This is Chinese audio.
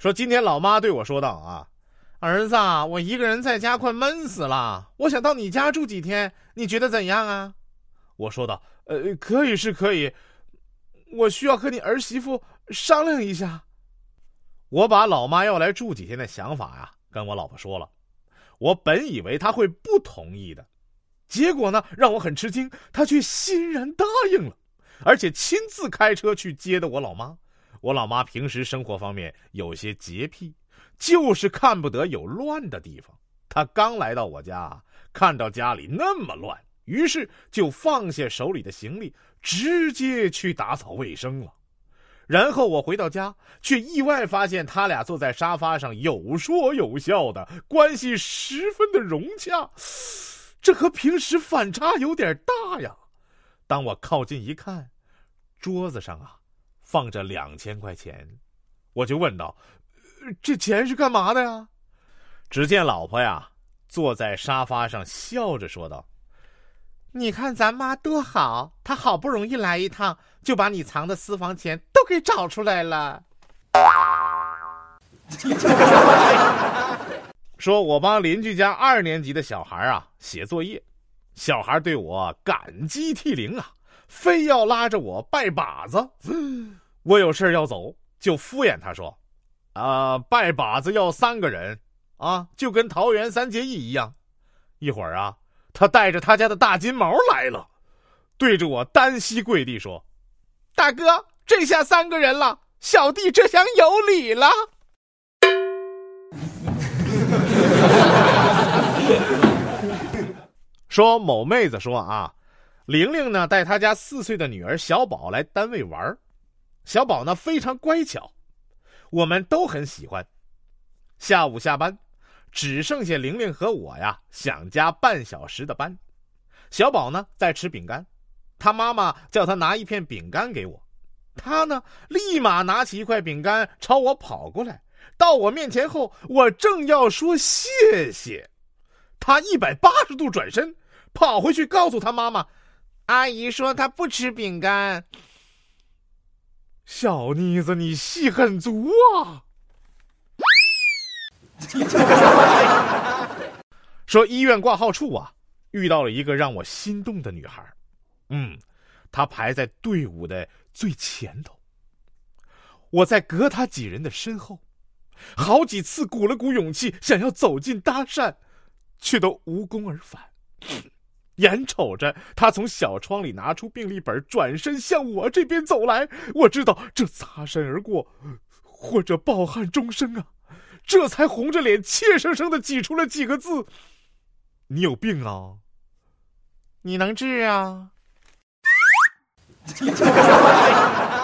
说今天老妈对我说道啊，儿子，我一个人在家快闷死了，我想到你家住几天，你觉得怎样啊？我说道，呃，可以是可以，我需要和你儿媳妇商量一下。我把老妈要来住几天的想法呀，跟我老婆说了。我本以为她会不同意的，结果呢，让我很吃惊，她却欣然答应了，而且亲自开车去接的我老妈。我老妈平时生活方面有些洁癖，就是看不得有乱的地方。她刚来到我家，看到家里那么乱，于是就放下手里的行李，直接去打扫卫生了。然后我回到家，却意外发现他俩坐在沙发上有说有笑的，关系十分的融洽。这和平时反差有点大呀。当我靠近一看，桌子上啊。放着两千块钱，我就问道：“这钱是干嘛的呀？”只见老婆呀坐在沙发上笑着说道：“你看咱妈多好，她好不容易来一趟，就把你藏的私房钱都给找出来了。”说我帮邻居家二年级的小孩啊写作业，小孩对我感激涕零啊。非要拉着我拜把子，我有事要走，就敷衍他说：“啊，拜把子要三个人，啊，就跟桃园三结义一样。”一会儿啊，他带着他家的大金毛来了，对着我单膝跪地说：“大哥，这下三个人了，小弟这厢有礼了。”说某妹子说啊。玲玲呢，带她家四岁的女儿小宝来单位玩小宝呢非常乖巧，我们都很喜欢。下午下班，只剩下玲玲和我呀，想加半小时的班。小宝呢在吃饼干，他妈妈叫他拿一片饼干给我，他呢立马拿起一块饼干朝我跑过来，到我面前后，我正要说谢谢，他一百八十度转身，跑回去告诉他妈妈。阿姨说他不吃饼干。小妮子，你戏很足啊！说医院挂号处啊，遇到了一个让我心动的女孩。嗯，她排在队伍的最前头。我在隔她几人的身后，好几次鼓了鼓勇气，想要走近搭讪，却都无功而返。眼瞅着他从小窗里拿出病历本，转身向我这边走来，我知道这擦身而过，或者抱憾终生啊！这才红着脸，怯生生的挤出了几个字：“你有病啊？你能治啊？”